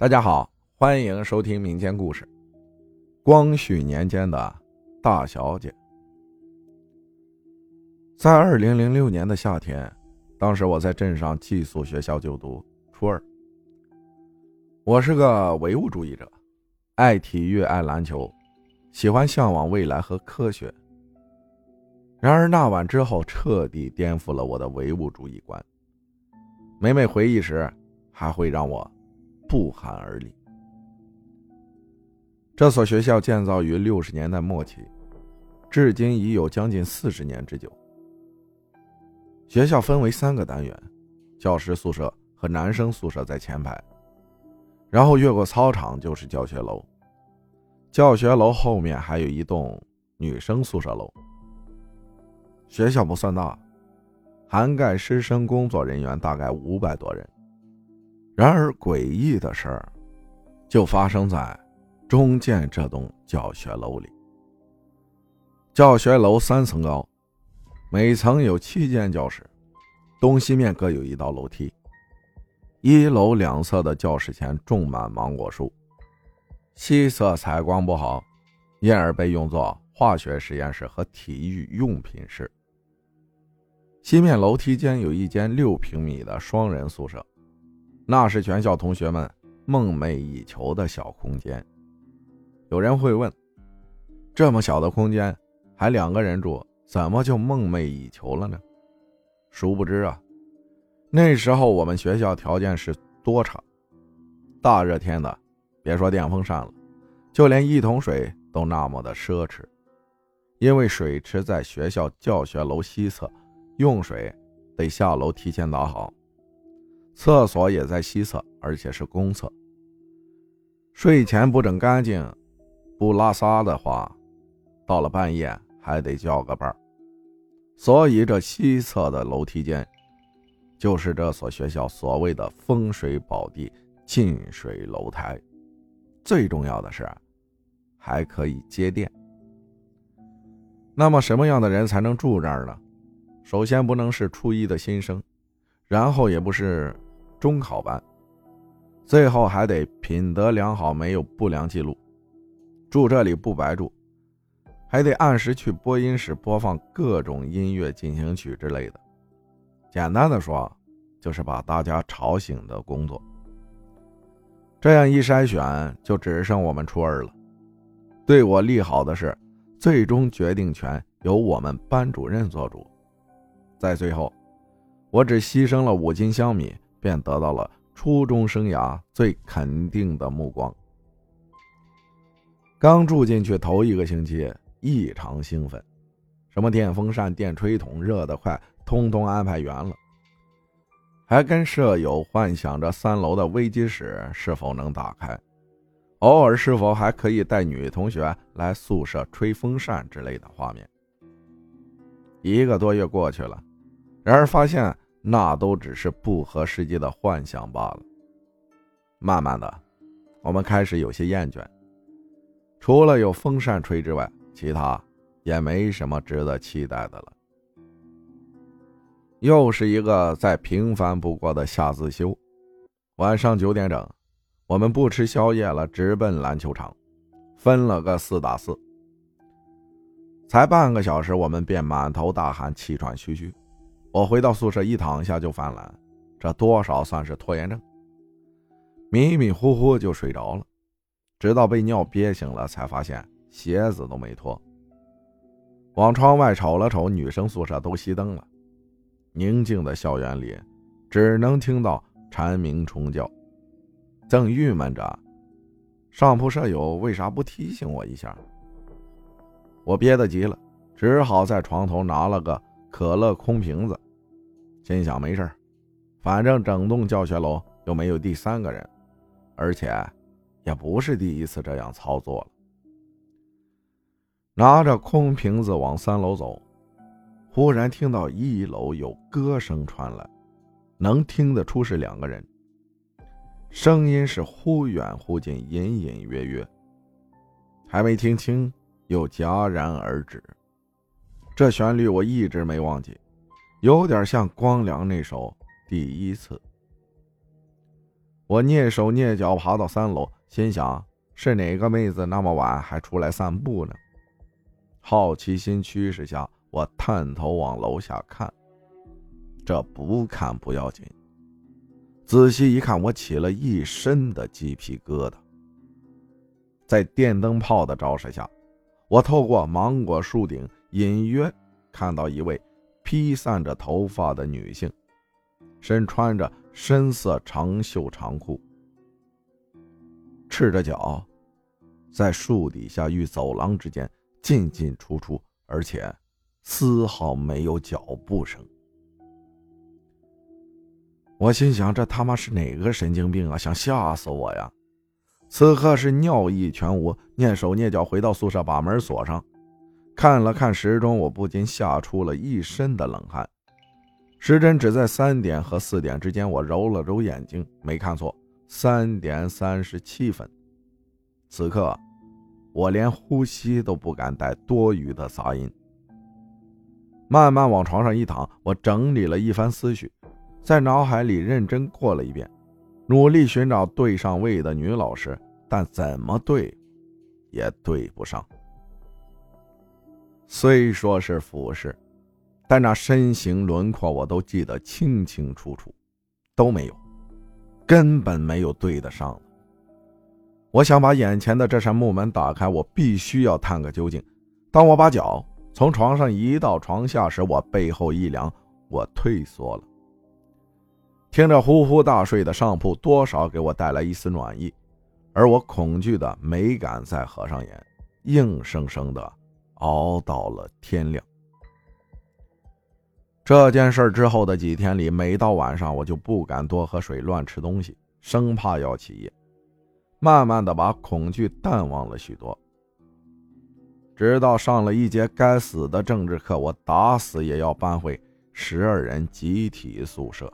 大家好，欢迎收听民间故事。光绪年间的大小姐，在二零零六年的夏天，当时我在镇上寄宿学校就读初二。我是个唯物主义者，爱体育，爱篮球，喜欢向往未来和科学。然而那晚之后，彻底颠覆了我的唯物主义观。每每回忆时，还会让我。不寒而栗。这所学校建造于六十年代末期，至今已有将近四十年之久。学校分为三个单元，教师宿舍和男生宿舍在前排，然后越过操场就是教学楼。教学楼后面还有一栋女生宿舍楼。学校不算大，涵盖师生工作人员大概五百多人。然而，诡异的事儿就发生在中建这栋教学楼里。教学楼三层高，每层有七间教室，东西面各有一道楼梯。一楼两侧的教室前种满芒果树，西侧采光不好，因而被用作化学实验室和体育用品室。西面楼梯间有一间六平米的双人宿舍。那是全校同学们梦寐以求的小空间。有人会问：这么小的空间，还两个人住，怎么就梦寐以求了呢？殊不知啊，那时候我们学校条件是多差，大热天的，别说电风扇了，就连一桶水都那么的奢侈。因为水池在学校教学楼西侧，用水得下楼提前打好。厕所也在西侧，而且是公厕。睡前不整干净，不拉撒的话，到了半夜还得叫个伴儿。所以这西侧的楼梯间，就是这所学校所谓的风水宝地——近水楼台。最重要的是，还可以接电。那么什么样的人才能住这儿呢？首先不能是初一的新生，然后也不是。中考班，最后还得品德良好，没有不良记录。住这里不白住，还得按时去播音室播放各种音乐进行曲之类的。简单的说，就是把大家吵醒的工作。这样一筛选，就只剩我们初二了。对我利好的是，最终决定权由我们班主任做主。在最后，我只牺牲了五斤香米。便得到了初中生涯最肯定的目光。刚住进去头一个星期，异常兴奋，什么电风扇、电吹筒，热得快，通通安排圆了。还跟舍友幻想着三楼的危机室是否能打开，偶尔是否还可以带女同学来宿舍吹风扇之类的画面。一个多月过去了，然而发现。那都只是不合实际的幻想罢了。慢慢的，我们开始有些厌倦。除了有风扇吹之外，其他也没什么值得期待的了。又是一个再平凡不过的夏自修。晚上九点整，我们不吃宵夜了，直奔篮球场，分了个四打四。才半个小时，我们便满头大汗，气喘吁吁。我回到宿舍，一躺下就犯懒，这多少算是拖延症。迷迷糊糊就睡着了，直到被尿憋醒了，才发现鞋子都没脱。往窗外瞅了瞅，女生宿舍都熄灯了，宁静的校园里，只能听到蝉鸣虫叫。正郁闷着，上铺舍友为啥不提醒我一下？我憋得急了，只好在床头拿了个。可乐空瓶子，心想没事反正整栋教学楼又没有第三个人，而且也不是第一次这样操作了。拿着空瓶子往三楼走，忽然听到一楼有歌声传来，能听得出是两个人，声音是忽远忽近，隐隐约约，还没听清又戛然而止。这旋律我一直没忘记，有点像光良那首《第一次》。我蹑手蹑脚爬到三楼，心想是哪个妹子那么晚还出来散步呢？好奇心驱使下，我探头往楼下看。这不看不要紧，仔细一看，我起了一身的鸡皮疙瘩。在电灯泡的照射下，我透过芒果树顶隐约看到一位披散着头发的女性，身穿着深色长袖长裤，赤着脚，在树底下与走廊之间进进出出，而且丝毫没有脚步声。我心想：这他妈是哪个神经病啊？想吓死我呀！此刻是尿意全无，蹑手蹑脚回到宿舍，把门锁上。看了看时钟，我不禁吓出了一身的冷汗。时针只在三点和四点之间，我揉了揉眼睛，没看错，三点三十七分。此刻，我连呼吸都不敢带多余的杂音，慢慢往床上一躺，我整理了一番思绪，在脑海里认真过了一遍。努力寻找对上位的女老师，但怎么对，也对不上。虽说是俯视，但那身形轮廓我都记得清清楚楚，都没有，根本没有对得上我想把眼前的这扇木门打开，我必须要探个究竟。当我把脚从床上移到床下时，我背后一凉，我退缩了。听着呼呼大睡的上铺，多少给我带来一丝暖意，而我恐惧的没敢再合上眼，硬生生的熬到了天亮。这件事之后的几天里，每到晚上我就不敢多喝水、乱吃东西，生怕要起夜。慢慢的把恐惧淡忘了许多，直到上了一节该死的政治课，我打死也要搬回十二人集体宿舍。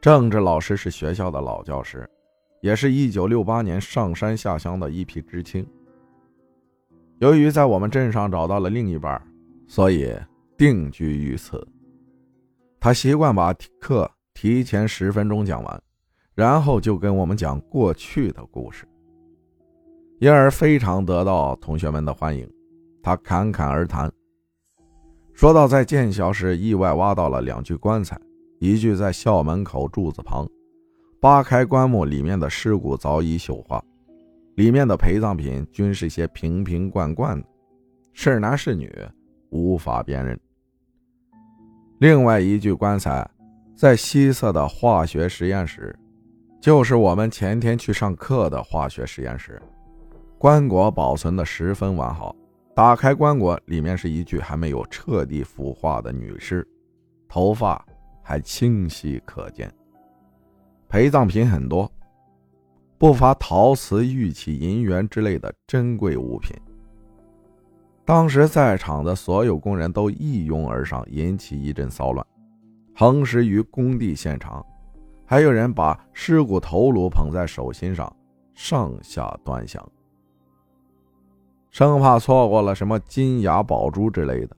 政治老师是学校的老教师，也是一九六八年上山下乡的一批知青。由于在我们镇上找到了另一半，所以定居于此。他习惯把课提前十分钟讲完，然后就跟我们讲过去的故事，因而非常得到同学们的欢迎。他侃侃而谈，说到在建校时意外挖到了两具棺材。一具在校门口柱子旁，扒开棺木，里面的尸骨早已朽化，里面的陪葬品均是些瓶瓶罐罐，是男是女无法辨认。另外一具棺材在西侧的化学实验室，就是我们前天去上课的化学实验室，棺椁保存的十分完好。打开棺椁，里面是一具还没有彻底腐化的女尸，头发。还清晰可见，陪葬品很多，不乏陶瓷、玉器、银元之类的珍贵物品。当时在场的所有工人都一拥而上，引起一阵骚乱，横尸于工地现场，还有人把尸骨头颅捧在手心上，上下端详，生怕错过了什么金牙宝珠之类的。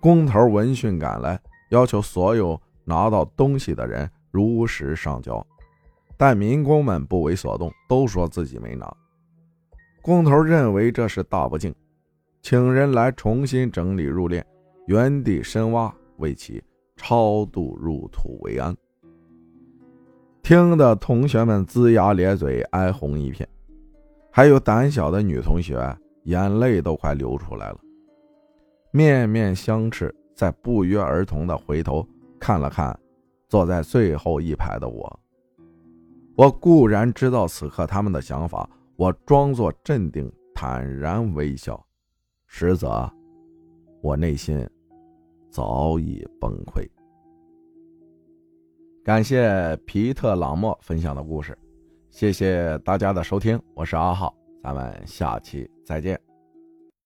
工头闻讯赶来，要求所有。拿到东西的人如实上交，但民工们不为所动，都说自己没拿。工头认为这是大不敬，请人来重新整理入殓，原地深挖，为其超度入土为安。听得同学们龇牙咧嘴，哀鸿一片，还有胆小的女同学眼泪都快流出来了，面面相斥，再不约而同的回头。看了看坐在最后一排的我，我固然知道此刻他们的想法，我装作镇定，坦然微笑，实则我内心早已崩溃。感谢皮特朗莫分享的故事，谢谢大家的收听，我是阿浩，咱们下期再见。